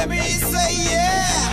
Let me say yeah.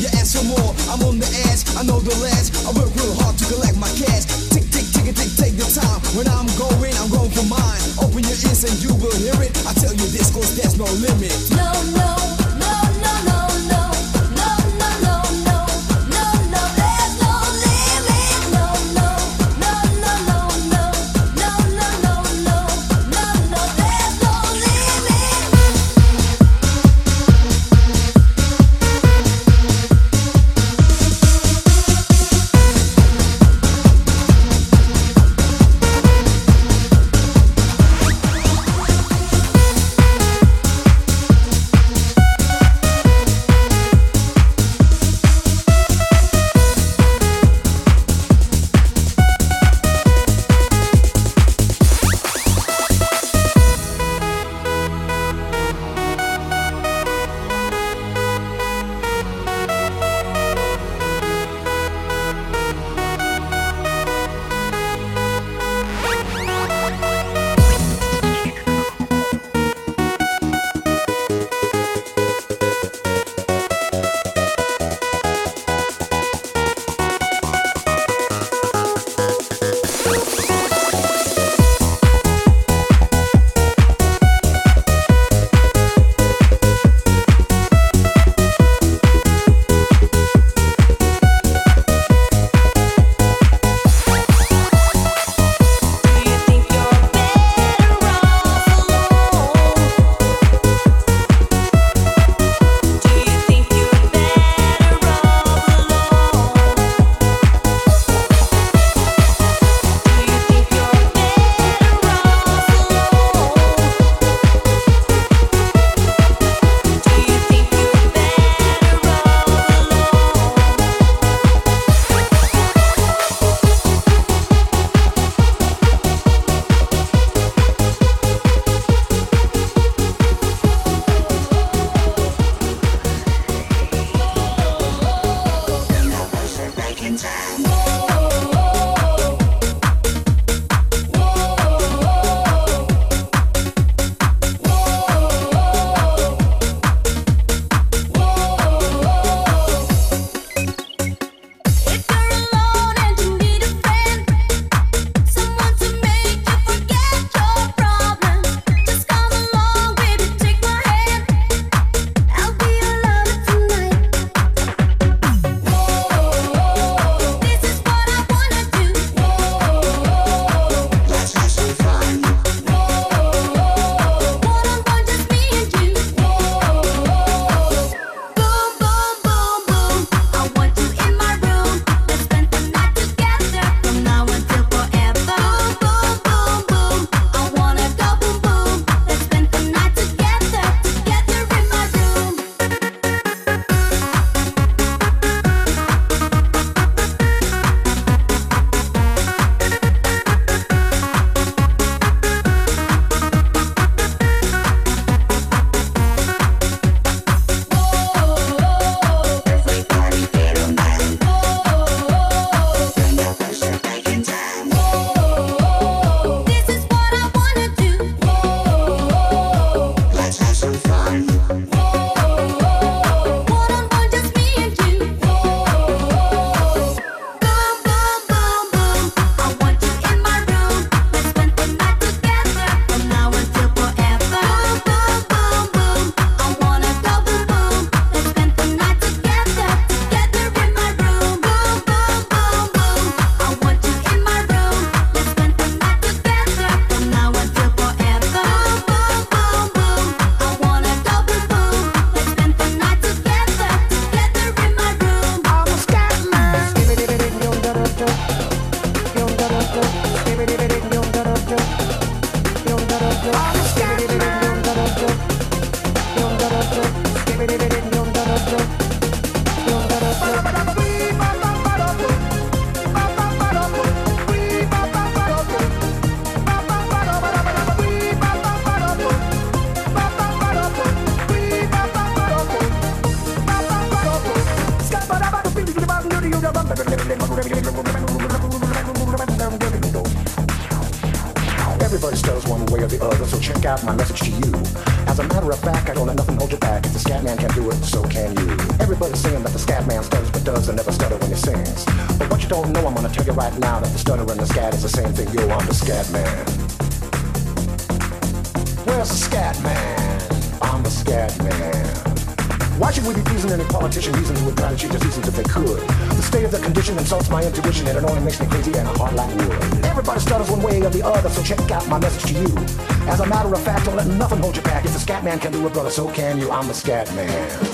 you ask for more. I'm on the ass, I know the last. I work real hard to collect my cash. Tick, tick, tick, tick, take your time. When I'm going, I'm going for mine. Open your ears and you will hear it. I tell you this, cause there's no limit. No, no. Everybody's saying that the scat man stutters but does and never stutter when he sings. But what you don't know, I'm gonna tell you right now that the stutter and the scat is the same thing. Yo, I'm the scat man. Where's the scat man? I'm the scat man. Why should we be pleasing any politician reasons who would try to cheat the seasons if they could? The state of the condition insults my intuition and it only makes me crazy and a heart like wood. Everybody stutters one way or the other, so check out my message to you. As a matter of fact, don't let nothing hold you back. If the scat man can do it, brother, so can you. I'm the scat man.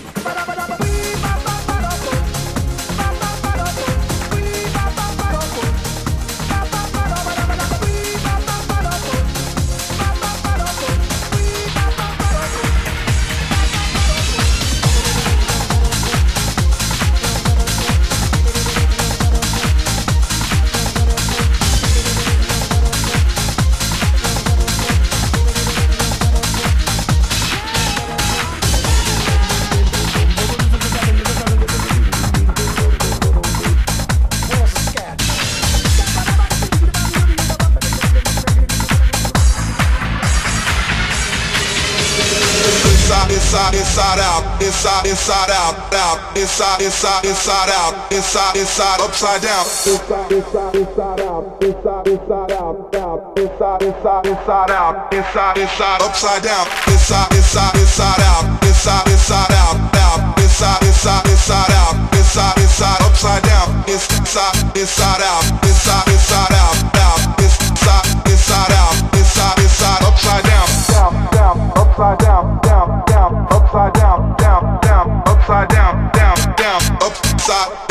Inside, out, out, inside, inside, inside out, inside, inside, upside down. Inside, inside, inside out, inside, inside out, out, inside, inside, inside out, inside, inside, upside down. Inside, inside, inside out, inside, inside out, out, inside, inside, inside out, inside, inside, upside down. Inside, inside out, inside, inside out, upside,